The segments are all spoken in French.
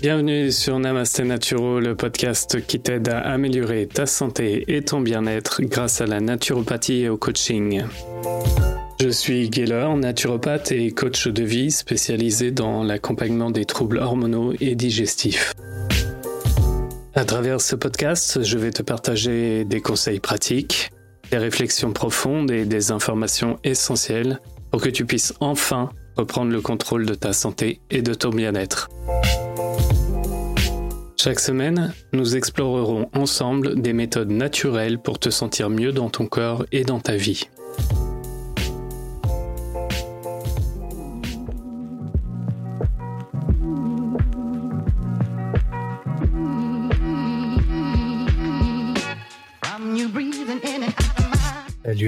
Bienvenue sur Namaste Naturo, le podcast qui t'aide à améliorer ta santé et ton bien-être grâce à la naturopathie et au coaching. Je suis Gaylor, naturopathe et coach de vie spécialisé dans l'accompagnement des troubles hormonaux et digestifs. À travers ce podcast, je vais te partager des conseils pratiques, des réflexions profondes et des informations essentielles pour que tu puisses enfin reprendre le contrôle de ta santé et de ton bien-être. Chaque semaine, nous explorerons ensemble des méthodes naturelles pour te sentir mieux dans ton corps et dans ta vie.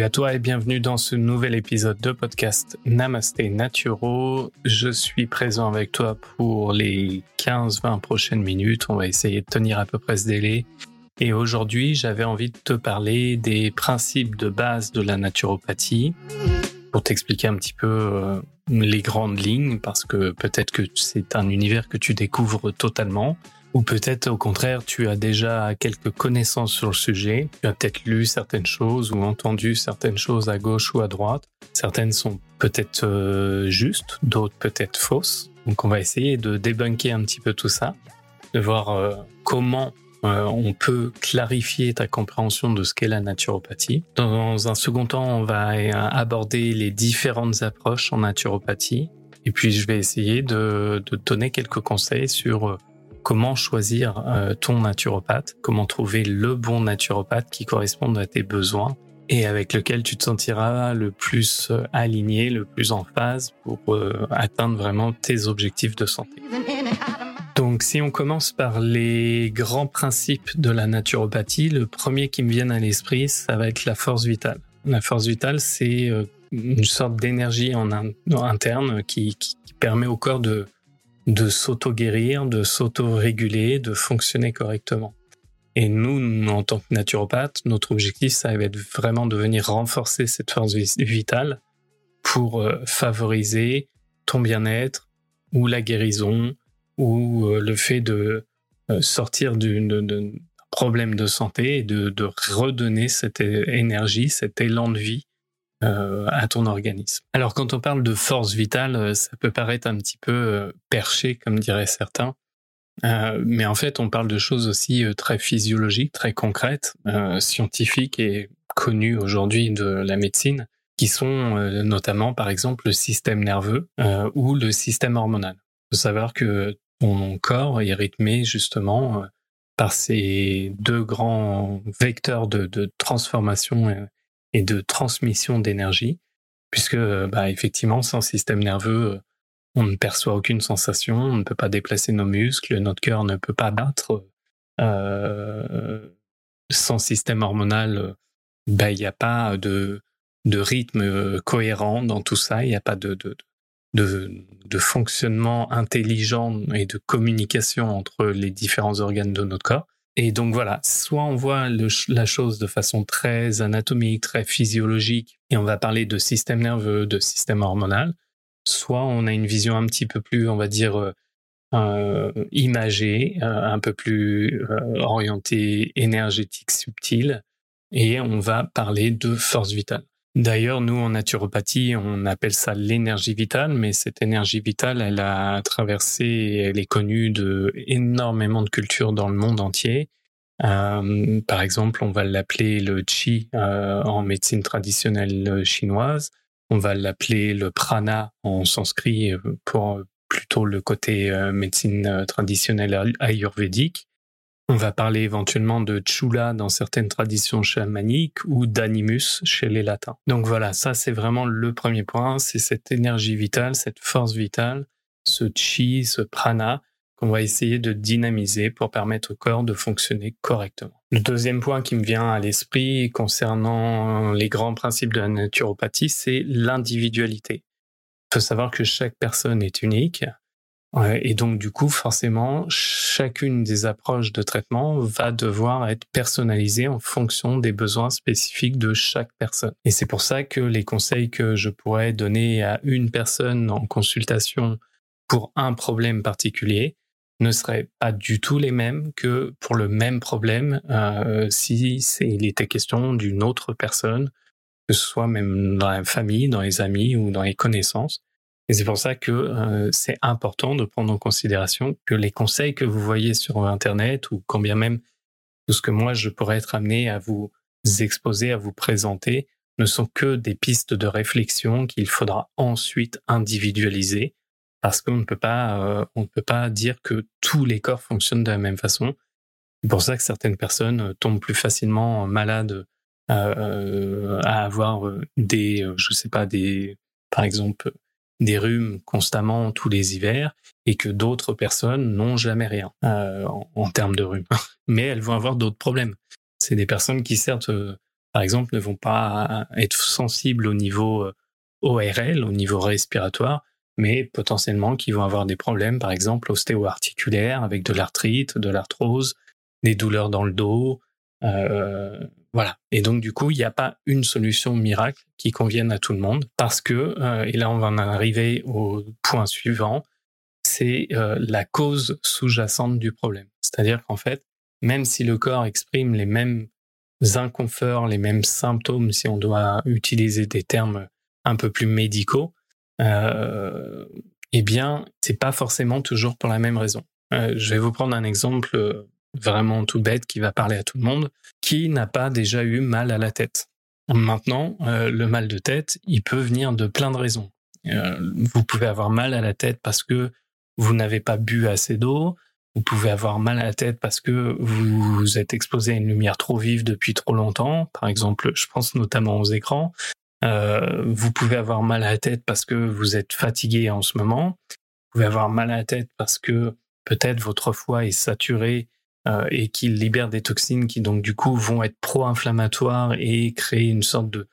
Salut à toi et bienvenue dans ce nouvel épisode de podcast Namaste Naturo. Je suis présent avec toi pour les 15-20 prochaines minutes. On va essayer de tenir à peu près ce délai. Et aujourd'hui, j'avais envie de te parler des principes de base de la naturopathie pour t'expliquer un petit peu euh, les grandes lignes parce que peut-être que c'est un univers que tu découvres totalement. Ou peut-être au contraire, tu as déjà quelques connaissances sur le sujet, tu as peut-être lu certaines choses ou entendu certaines choses à gauche ou à droite. Certaines sont peut-être euh, justes, d'autres peut-être fausses. Donc on va essayer de débunker un petit peu tout ça, de voir euh, comment euh, on peut clarifier ta compréhension de ce qu'est la naturopathie. Dans un second temps, on va aborder les différentes approches en naturopathie. Et puis je vais essayer de, de donner quelques conseils sur comment choisir euh, ton naturopathe, comment trouver le bon naturopathe qui corresponde à tes besoins et avec lequel tu te sentiras le plus euh, aligné, le plus en phase pour euh, atteindre vraiment tes objectifs de santé. Donc si on commence par les grands principes de la naturopathie, le premier qui me vient à l'esprit, ça va être la force vitale. La force vitale, c'est une sorte d'énergie en, interne qui permet au corps de, de s'auto-guérir, de s'auto-réguler, de fonctionner correctement. Et nous, en tant que naturopathe, notre objectif, ça va être vraiment de venir renforcer cette force vitale pour euh, favoriser ton bien-être ou la guérison ou euh, le fait de euh, sortir d'un problème de santé et de redonner cette énergie, cet élan de vie euh, à ton organisme. Alors quand on parle de force vitale, euh, ça peut paraître un petit peu euh, perché, comme diraient certains. mais en fait, on parle de choses aussi très physiologiques, très concrètes, scientifiques et connues aujourd'hui de la médecine, qui sont notamment, par exemple, le système nerveux ou le système hormonal. Il faut savoir que ton corps est rythmé justement par ces deux grands vecteurs de, de transformation et de transmission d'énergie, puisque bah, effectivement, sans système nerveux, on ne perçoit aucune sensation, on ne peut pas déplacer nos muscles, notre cœur ne peut pas battre. Euh, sans système hormonal, bah, il n'y a pas de, de rythme cohérent dans tout ça, il n'y a pas de, de, de, fonctionnement intelligent et de communication entre les différents organes de notre corps. Et donc voilà, soit on voit la chose de façon très anatomique, très physiologique, et on va parler de système nerveux, de système hormonal, soit on a une vision un petit peu plus, on va dire, euh, euh imagée, euh, un peu plus orientée énergétique, subtile, et on va parler de force vitale. D'ailleurs, nous, en naturopathie, on appelle ça l'énergie vitale, mais cette énergie vitale, elle a traversé, elle est connue de énormément de cultures dans le monde entier. Euh, par exemple, on va l'appeler le qi euh, en médecine traditionnelle chinoise. On va l'appeler le prana en sanskrit pour plutôt le côté euh, médecine traditionnelle ayurvédique. On va parler éventuellement de chula dans certaines traditions chamaniques ou d'animus chez les latins. Donc voilà, ça c'est vraiment le premier point, c'est cette énergie vitale, cette force vitale, ce chi, ce prana qu'on va essayer de dynamiser pour permettre au corps de fonctionner correctement. Le deuxième point qui me vient à l'esprit concernant les grands principes de la naturopathie, c'est l'individualité. Il faut savoir que chaque personne est unique, et donc, du coup, forcément, chacune des approches de traitement va devoir être personnalisée en fonction des besoins spécifiques de chaque personne. Et c'est pour ça que les conseils que je pourrais donner à une personne en consultation pour un problème particulier ne seraient pas du tout les mêmes que pour le même problème euh, si il était question d'une autre personne, que ce soit même dans la famille, dans les amis ou dans les connaissances. Et c'est pour ça que euh, c'est important de prendre en considération que les conseils que vous voyez sur Internet ou quand bien même tout ce que moi je pourrais être amené à vous exposer, à vous présenter, ne sont que des pistes de réflexion qu'il faudra ensuite individualiser parce qu'on ne peut pas, euh, on ne peut pas dire que tous les corps fonctionnent de la même façon. C'est pour ça que certaines personnes tombent plus facilement malades euh, à avoir des, je sais pas, des, par exemple, des rhumes constamment tous les hivers et que d'autres personnes n'ont jamais rien en, en, termes de rhume. Mais elles vont avoir d'autres problèmes. C'est des personnes qui certes, par exemple, ne vont pas être sensibles au niveau ORL, au niveau respiratoire, mais potentiellement qui vont avoir des problèmes, par exemple ostéo-articulaires, avec de l'arthrite, de l'arthrose, des douleurs dans le dos. Euh, voilà. Et donc du coup, il n'y a pas une solution miracle qui convienne à tout le monde, parce que, euh, et là on va en arriver au point suivant, c'est euh, la cause sous-jacente du problème. C'est-à-dire qu'en fait, même si le corps exprime les mêmes inconforts, les mêmes symptômes, si on doit utiliser des termes un peu plus médicaux, euh, eh bien, c'est pas forcément toujours pour la même raison. Je vais vous prendre un exemple vraiment tout bête qui va parler à tout le monde. Qui n'a pas déjà eu mal à la tête Maintenant, le mal de tête, il peut venir de plein de raisons. vous pouvez avoir mal à la tête parce que vous n'avez pas bu assez d'eau. Vous pouvez avoir mal à la tête parce que vous êtes exposé à une lumière trop vive depuis trop longtemps. Par exemple, je pense notamment aux écrans. Euh, vous pouvez avoir mal à la tête parce que vous êtes fatigué en ce moment. Vous pouvez avoir mal à la tête parce que peut-être votre foie est saturé euh, et qu'il libère des toxines qui donc du coup vont être pro-inflammatoires et créer une sorte de,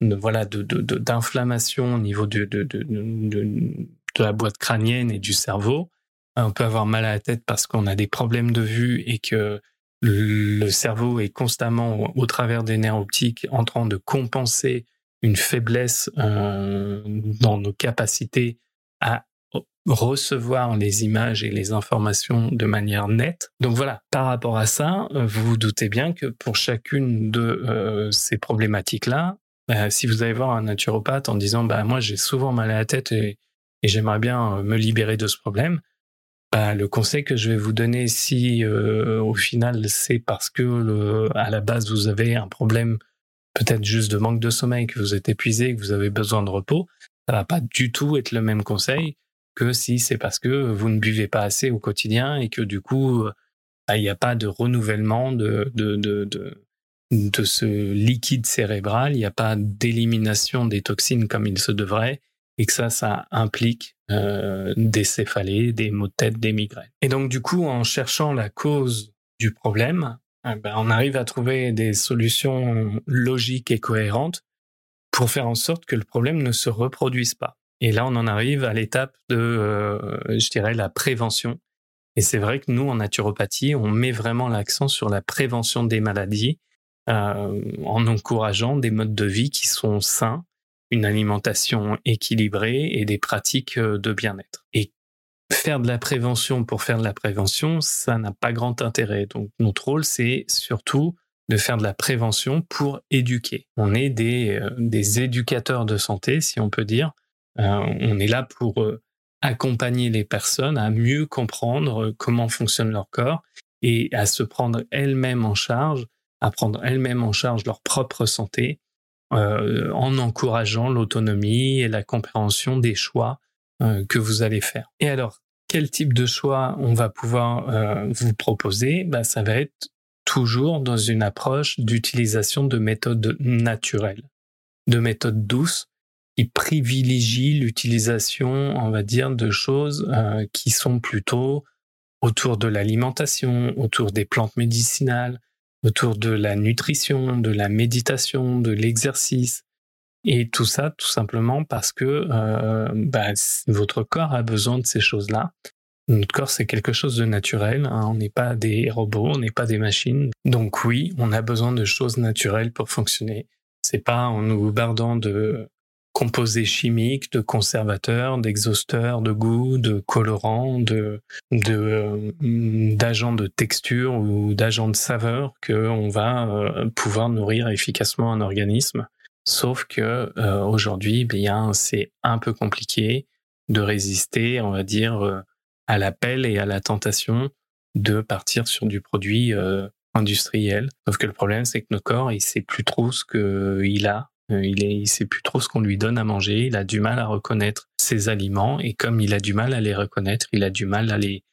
voilà de, d'inflammation au niveau de, de, de, la boîte crânienne et du cerveau. On peut avoir mal à la tête parce qu'on a des problèmes de vue et que le cerveau est constamment au travers des nerfs optiques en train de compenser une faiblesse euh, dans nos capacités à recevoir les images et les informations de manière nette. Donc voilà, par rapport à ça, euh, vous vous doutez bien que pour chacune de euh, ces problématiques-là, bah, si vous allez voir un naturopathe en disant bah moi j'ai souvent mal à la tête et, j'aimerais bien me libérer de ce problème, bah, le conseil que je vais vous donner si au final c'est parce que à la base vous avez un problème peut-être juste de manque de sommeil, que vous êtes épuisé, que vous avez besoin de repos, ça va pas du tout être le même conseil que si c'est parce que vous ne buvez pas assez au quotidien et que du coup, bah, il n'y a pas de renouvellement de, de, de, de, ce liquide cérébral, il n'y a pas d'élimination des toxines comme il se devrait et que ça, ça implique euh, des céphalées, des maux de tête, des migraines. Et donc du coup, en cherchant la cause du problème, ah ben, on arrive à trouver des solutions logiques et cohérentes pour faire en sorte que le problème ne se reproduise pas. Et là, on en arrive à l'étape de, euh, je dirais, la prévention. Et c'est vrai que nous, en naturopathie, on met vraiment l'accent sur la prévention des maladies euh, en encourageant des modes de vie qui sont sains, une alimentation équilibrée et des pratiques euh, de bien-être. Et faire de la prévention pour faire de la prévention, ça n'a pas grand intérêt. Donc notre rôle, c'est surtout de faire de la prévention pour éduquer. On est des, des éducateurs de santé, si on peut dire. Euh, on est là pour euh, accompagner les personnes à mieux comprendre comment fonctionne leur corps et à se prendre elles-mêmes en charge, à prendre elles-mêmes en charge leur propre santé, en encourageant l'autonomie et la compréhension des choix que vous allez faire. Et alors, quel type de choix on va pouvoir euh, vous proposer? Bah, Ça va être toujours dans une approche d'utilisation de méthodes naturelles, de méthodes douces qui privilégient l'utilisation, on va dire, de choses euh, qui sont plutôt autour de l'alimentation, autour des plantes médicinales, autour de la nutrition, de la méditation, de l'exercice, et tout ça, tout simplement parce que euh, bah, votre corps a besoin de ces choses-là. Notre corps, c'est quelque chose de naturel. Hein. On n'est pas des robots, on n'est pas des machines. Donc oui, on a besoin de choses naturelles pour fonctionner. C'est pas en nous bardant de composés chimiques, de conservateurs, d'exhausteurs, de goût, de colorants, de euh, d'agents de, texture ou d'agents de saveur qu'on va euh, pouvoir nourrir efficacement un organisme. Sauf que euh, aujourd'hui, bien c'est un peu compliqué de résister, on va dire, à l'appel et à la tentation de partir sur du produit industriel. Sauf que le problème, c'est que notre corps, il sait plus trop ce qu'il a il, est, il sait plus trop ce qu'on lui donne à manger. Il a du mal à reconnaître ses aliments et comme il a du mal à les reconnaître, il a du mal à les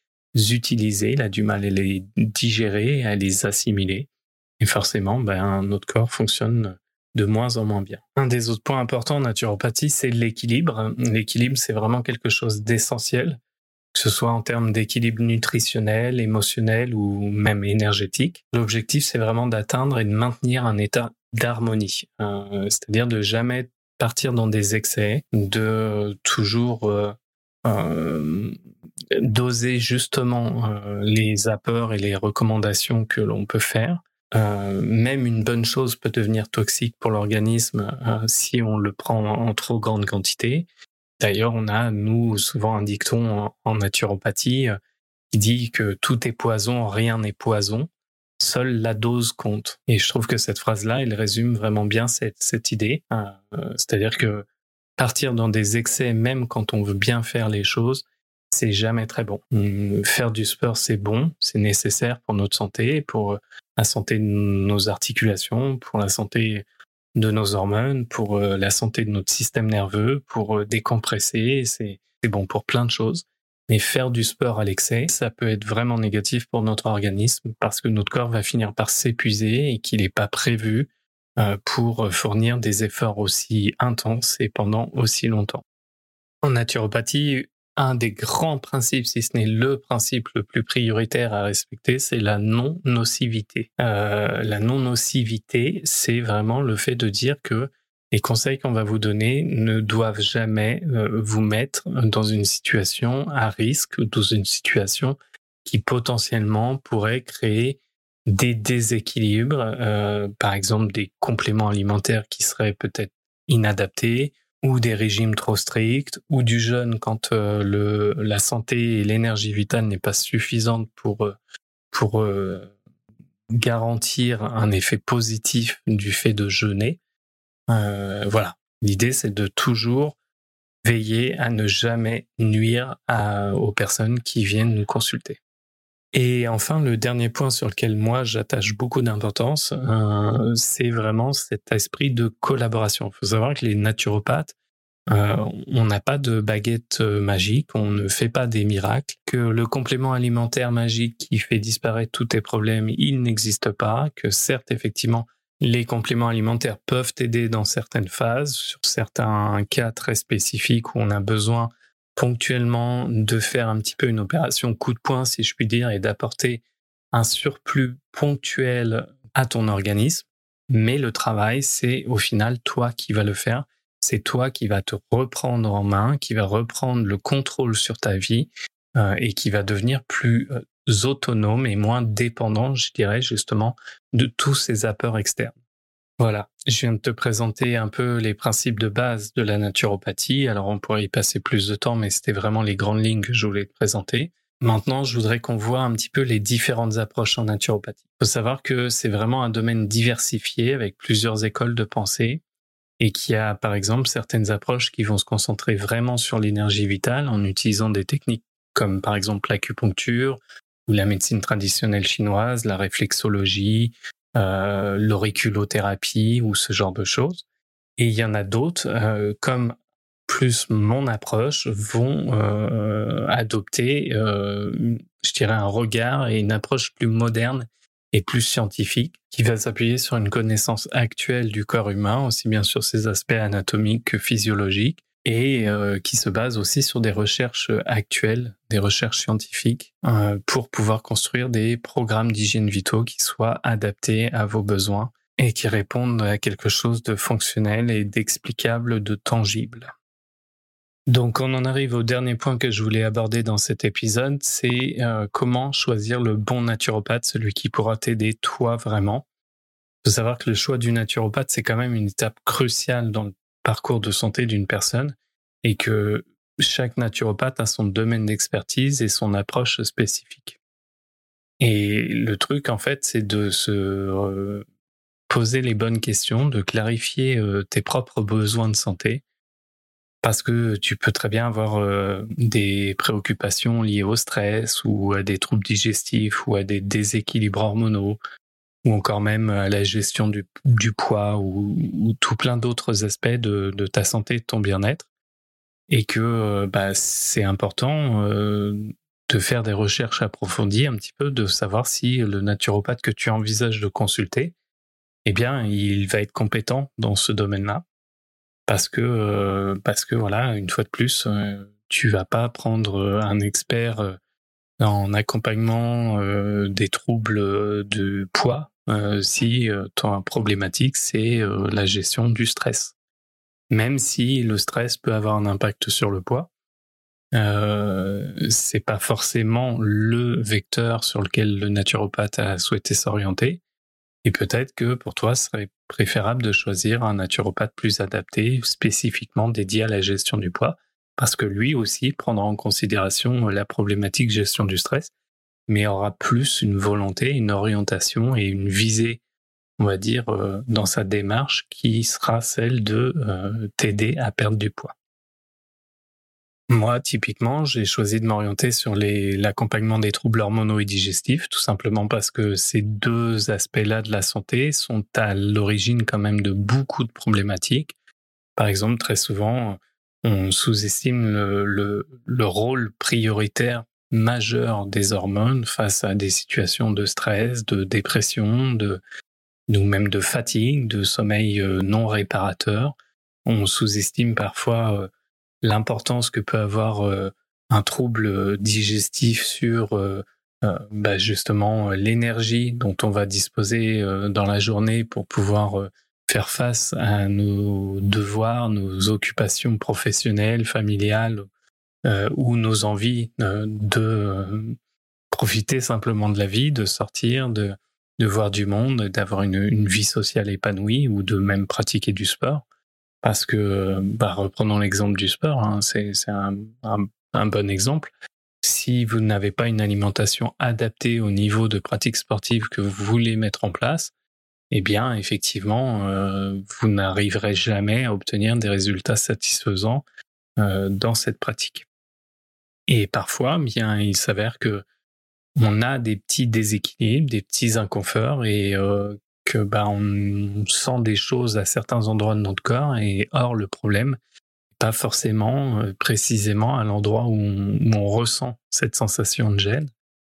utiliser, il a du mal à les digérer, à les assimiler. Et forcément, ben, notre corps fonctionne de moins en moins bien. Un des autres points importants en naturopathie, c'est l'équilibre. L'équilibre, c'est vraiment quelque chose d'essentiel, que ce soit en termes d'équilibre nutritionnel, émotionnel ou même énergétique. L'objectif, c'est vraiment d'atteindre et de maintenir un état d'harmonie, euh, c'est-à-dire de jamais partir dans des excès, de toujours euh, euh, doser justement les apports et les recommandations que l'on peut faire. même une bonne chose peut devenir toxique pour l'organisme si on le prend en, trop grande quantité. D'ailleurs, on a, nous, souvent un dicton en naturopathie qui dit que tout est poison, rien n'est poison seule la dose compte. Et je trouve que cette phrase-là, elle résume vraiment bien cette, idée. Euh, c'est-à-dire que partir dans des excès, même quand on veut bien faire les choses, c'est jamais très bon. Hum, faire du sport, c'est bon, c'est nécessaire pour notre santé, pour la santé de nos articulations, pour la santé de nos hormones, pour euh, la santé de notre système nerveux, pour euh, décompresser, c'est bon pour plein de choses. Mais faire du sport à l'excès, ça peut être vraiment négatif pour notre organisme parce que notre corps va finir par s'épuiser et qu'il n'est pas prévu euh, pour fournir des efforts aussi intenses et pendant aussi longtemps. En naturopathie, un des grands principes, si ce n'est le principe le plus prioritaire à respecter, c'est la non-nocivité. Euh, la non-nocivité, c'est vraiment le fait de dire que les conseils qu'on va vous donner ne doivent jamais euh, vous mettre dans une situation à risque, dans une situation qui potentiellement pourrait créer des déséquilibres, euh, par exemple des compléments alimentaires qui seraient peut-être inadaptés, ou des régimes trop stricts, ou du jeûne quand euh, la santé et l'énergie vitale n'est pas suffisante pour, pour garantir un effet positif du fait de jeûner. Euh, voilà. L'idée, c'est de toujours veiller à ne jamais nuire aux personnes qui viennent nous consulter. Et enfin, le dernier point sur lequel moi j'attache beaucoup d'importance, euh, c'est vraiment cet esprit de collaboration. Il faut savoir que les naturopathes, euh, on n'a pas de baguette magique, on ne fait pas des miracles, que le complément alimentaire magique qui fait disparaître tous tes problèmes, il n'existe pas, que certes, effectivement, les compléments alimentaires peuvent aider dans certaines phases, sur certains cas très spécifiques où on a besoin ponctuellement de faire un petit peu une opération coup de poing, si je puis dire, et d'apporter un surplus ponctuel à ton organisme. Mais le travail, c'est au final toi qui vas le faire. C'est toi qui vas te reprendre en main, qui va reprendre le contrôle sur ta vie euh, et qui va devenir plus euh, autonomes et moins dépendants, je dirais justement, de tous ces apports externes. Voilà, je viens de te présenter un peu les principes de base de la naturopathie. Alors on pourrait y passer plus de temps, mais c'était vraiment les grandes lignes que je voulais te présenter. Maintenant, je voudrais qu'on voit un petit peu les différentes approches en naturopathie. Il faut savoir que c'est vraiment un domaine diversifié avec plusieurs écoles de pensée et qu'il y a par exemple certaines approches qui vont se concentrer vraiment sur l'énergie vitale en utilisant des techniques comme par exemple l'acupuncture, ou la médecine traditionnelle chinoise, la réflexologie, euh, l'auriculothérapie ou ce genre de choses. Et il y en a d'autres, euh, comme plus mon approche, vont euh, adopter, je dirais, un regard et une approche plus moderne et plus scientifique, qui va s'appuyer sur une connaissance actuelle du corps humain, aussi bien sur ses aspects anatomiques que physiologiques, et euh, qui se base aussi sur des recherches actuelles, des recherches scientifiques, euh, pour pouvoir construire des programmes d'hygiène vitaux qui soient adaptés à vos besoins et qui répondent à quelque chose de fonctionnel et d'explicable, de tangible. Donc on en arrive au dernier point que je voulais aborder dans cet épisode, c'est euh, comment choisir le bon naturopathe, celui qui pourra t'aider toi vraiment. Il faut savoir que le choix du naturopathe, c'est quand même une étape cruciale dans le parcours de santé d'une personne et que chaque naturopathe a son domaine d'expertise et son approche spécifique. Et le truc, en fait, c'est de se poser les bonnes questions, de clarifier euh, tes propres besoins de santé, parce que tu peux très bien avoir euh, des préoccupations liées au stress ou à des troubles digestifs ou à des déséquilibres hormonaux ou encore même à la gestion du, poids ou, tout plein d'autres aspects de, ta santé, de ton bien-être. Et que euh, bah, c'est important euh, de faire des recherches approfondies un petit peu, de savoir si le naturopathe que tu envisages de consulter, eh bien, il va être compétent dans ce domaine-là. Parce que, euh, parce que voilà, une fois de plus, tu vas pas prendre un expert en accompagnement des troubles de poids euh, si euh, ton problématique c'est euh, la gestion du stress. Même si le stress peut avoir un impact sur le poids, euh, c'est pas forcément le vecteur sur lequel le naturopathe a souhaité s'orienter. Et peut-être que pour toi, ce serait préférable de choisir un naturopathe plus adapté, spécifiquement dédié à la gestion du poids, parce que lui aussi prendra en considération la problématique gestion du stress mais aura plus une volonté, une orientation et une visée, on va dire, euh, dans sa démarche qui sera celle de euh, t'aider à perdre du poids. Moi, typiquement, j'ai choisi de m'orienter sur l'accompagnement des troubles hormonaux et digestifs, tout simplement parce que ces deux aspects-là de la santé sont à l'origine quand même de beaucoup de problématiques. Par exemple, très souvent, on sous-estime le, le, rôle prioritaire majeur des hormones face à des situations de stress, de dépression, de, ou même de fatigue, de sommeil euh, non réparateur. On sous-estime parfois euh, l'importance que peut avoir euh, un trouble digestif sur bah justement l'énergie dont on va disposer dans la journée pour pouvoir faire face à nos devoirs, nos occupations professionnelles, familiales euh, ou nos envies euh, de euh, profiter simplement de la vie, de sortir, de, de voir du monde, d'avoir une, une, vie sociale épanouie ou de même pratiquer du sport. Parce que, bah, reprenons l'exemple du sport, hein, c'est un, un, un, bon exemple. Si vous n'avez pas une alimentation adaptée au niveau de pratique sportive que vous voulez mettre en place, eh bien, effectivement, euh, vous n'arriverez jamais à obtenir des résultats satisfaisants euh, dans cette pratique. Et parfois, bien, il s'avère que on a des petits déséquilibres, des petits inconforts et euh, que bah, on sent des choses à certains endroits de notre corps et or le problème pas forcément euh, précisément à l'endroit où, on, ressent cette sensation de gêne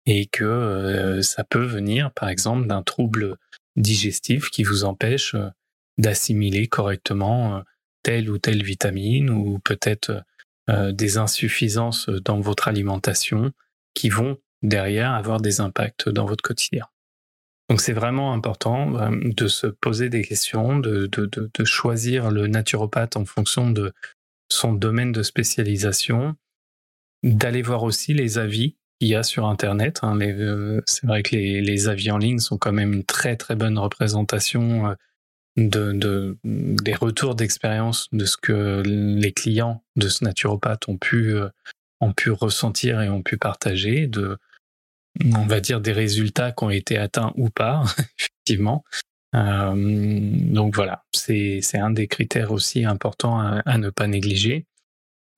et que ça peut venir par exemple d'un trouble digestif qui vous empêche d'assimiler correctement telle ou telle vitamine ou peut-être euh, des insuffisances dans votre alimentation qui vont derrière avoir des impacts dans votre quotidien. Donc c'est vraiment important euh, de se poser des questions, de, de, de, choisir le naturopathe en fonction de son domaine de spécialisation, d'aller voir aussi les avis qu'il y a sur Internet. Hein. Euh, c'est vrai que les, avis en ligne sont quand même une très très bonne représentation de, des retours d'expérience de ce que les clients de ce naturopathe ont pu, euh, ont pu ressentir et ont pu partager, on va dire, des résultats qui ont été atteints ou pas, effectivement. Euh, donc voilà, c'est un des critères aussi importants à, ne pas négliger.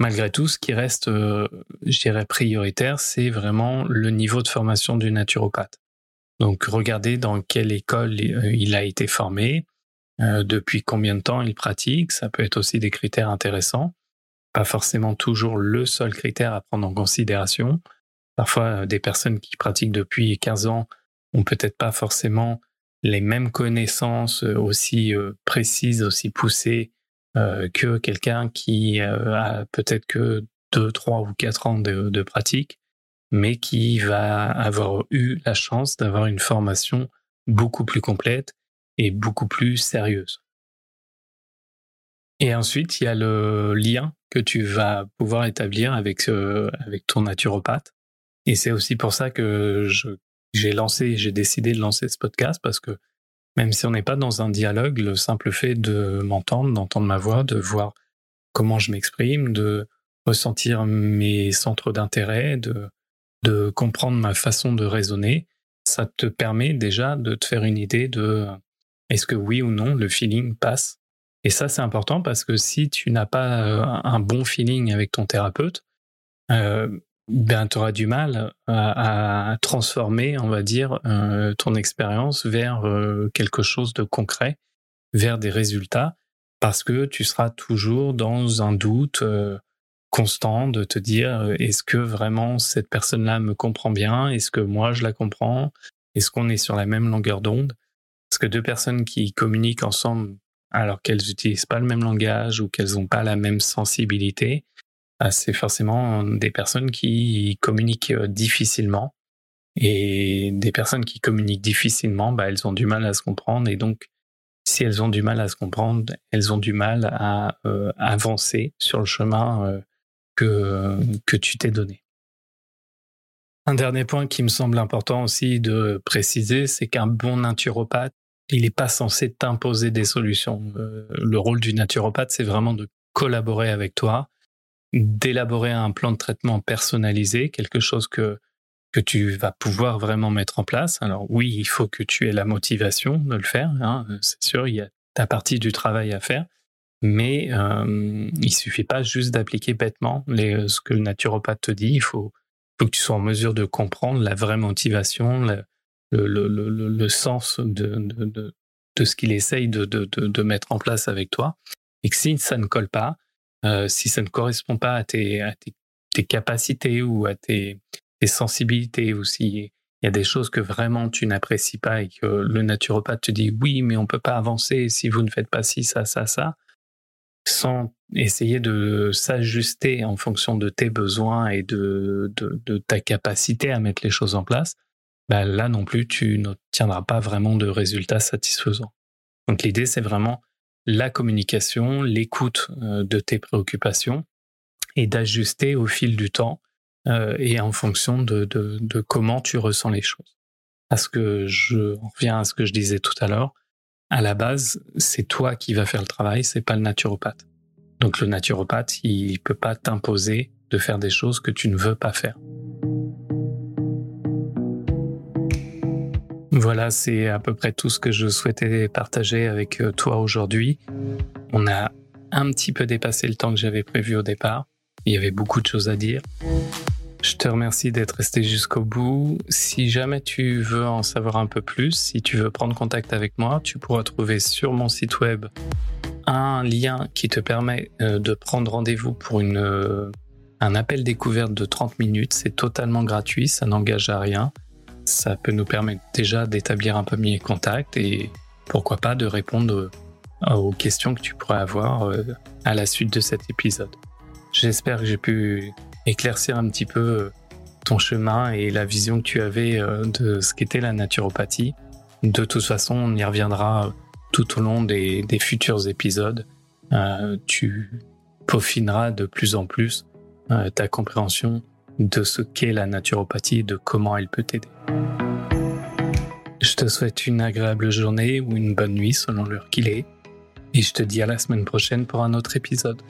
Malgré tout, ce qui reste, euh, je dirais, prioritaire, c'est vraiment le niveau de formation du naturopathe. Donc regardez dans quelle école il a été formé, euh, depuis combien de temps il pratique, ça peut être aussi des critères intéressants. Pas forcément toujours le seul critère à prendre en considération. Parfois, euh, des personnes qui pratiquent depuis 15 ans ont peut-être pas forcément les mêmes connaissances euh, aussi précises, aussi poussées que quelqu'un qui a peut-être que 2, 3 ou 4 ans de, de pratique, mais qui va avoir eu la chance d'avoir une formation beaucoup plus complète et beaucoup plus sérieuse. Et ensuite, il y a le lien que tu vas pouvoir établir avec, euh, avec ton naturopathe. Et c'est aussi pour ça que j'ai lancé, j'ai décidé de lancer ce podcast parce que même si on n'est pas dans un dialogue, le simple fait de m'entendre, d'entendre ma voix, de voir comment je m'exprime, de ressentir mes centres d'intérêt, de, comprendre ma façon de raisonner, ça te permet déjà de te faire une idée de est-ce que oui ou non le feeling passe. Et ça, c'est important parce que si tu n'as pas euh, un bon feeling avec ton thérapeute, euh, ben, tu auras du mal à, transformer, on va dire, euh, ton expérience vers quelque chose de concret, vers des résultats, parce que tu seras toujours dans un doute constant de te dire est-ce que vraiment cette personne-là me comprend bien? Est-ce que moi je la comprends? Est-ce qu'on est sur la même longueur d'onde? Parce que deux personnes qui communiquent ensemble alors qu'elles n'utilisent pas le même langage ou qu'elles n'ont pas la même sensibilité, c'est forcément des personnes qui communiquent euh, difficilement. Et des personnes qui communiquent difficilement, bah, elles ont du mal à se comprendre. Et donc, si elles ont du mal à se comprendre, elles ont du mal à euh, avancer sur le chemin euh, que, que tu t'es donné. Un dernier point qui me semble important aussi de préciser, c'est qu'un bon naturopathe, il n'est pas censé t'imposer des solutions. Le rôle du naturopathe, c'est vraiment de collaborer avec toi, d'élaborer un plan de traitement personnalisé, quelque chose que, que tu vas pouvoir vraiment mettre en place. Alors oui, il faut que tu aies la motivation de le faire, hein, c'est sûr, il y a ta partie du travail à faire, mais euh, il suffit pas juste d'appliquer bêtement les, ce que le naturopathe te dit, il faut, que tu sois en mesure de comprendre la vraie motivation, le, le, le, sens de, de, de, ce qu'il essaye de, de, mettre en place avec toi. Et que si ça ne colle pas, euh, si ça ne correspond pas à tes, capacités ou à tes, sensibilités, ou s'il y a des choses que vraiment tu n'apprécies pas et que le naturopathe te dit oui, mais on peut pas avancer si vous ne faites pas ci, ça, ça, ça, sans essayer de s'ajuster en fonction de tes besoins et de ta capacité à mettre les choses en place, bah, là non plus, tu n'obtiendras pas vraiment de résultats satisfaisants. Donc l'idée, c'est vraiment la communication, l'écoute euh, de tes préoccupations et d'ajuster au fil du temps euh, et en fonction de, de, comment tu ressens les choses. Parce que je reviens à ce que je disais tout à l'heure, à la base, c'est toi qui vas faire le travail, c'est pas le naturopathe. Donc le naturopathe, il peut pas t'imposer de faire des choses que tu ne veux pas faire. Voilà, c'est à peu près tout ce que je souhaitais partager avec euh, toi aujourd'hui. On a un petit peu dépassé le temps que j'avais prévu au départ. Il y avait beaucoup de choses à dire. Je te remercie d'être resté jusqu'au bout. Si jamais tu veux en savoir un peu plus, si tu veux prendre contact avec moi, tu pourras trouver sur mon site web un lien qui te permet euh, de prendre rendez-vous pour une, euh, un appel découverte de 30 minutes. C'est totalement gratuit, ça n'engage à rien ça peut nous permettre déjà d'établir un premier contact et pourquoi pas de répondre aux questions que tu pourrais avoir euh, à la suite de cet épisode. J'espère que j'ai pu éclaircir un petit peu euh, ton chemin et la vision que tu avais euh, de ce qu'était la naturopathie. De toute façon, on y reviendra tout au long des, futurs épisodes. tu peaufineras de plus en plus ta compréhension de ce qu'est la naturopathie et de comment elle peut t'aider. Je te souhaite une agréable journée ou une bonne nuit selon l'heure qu'il est, et je te dis à la semaine prochaine pour un autre épisode.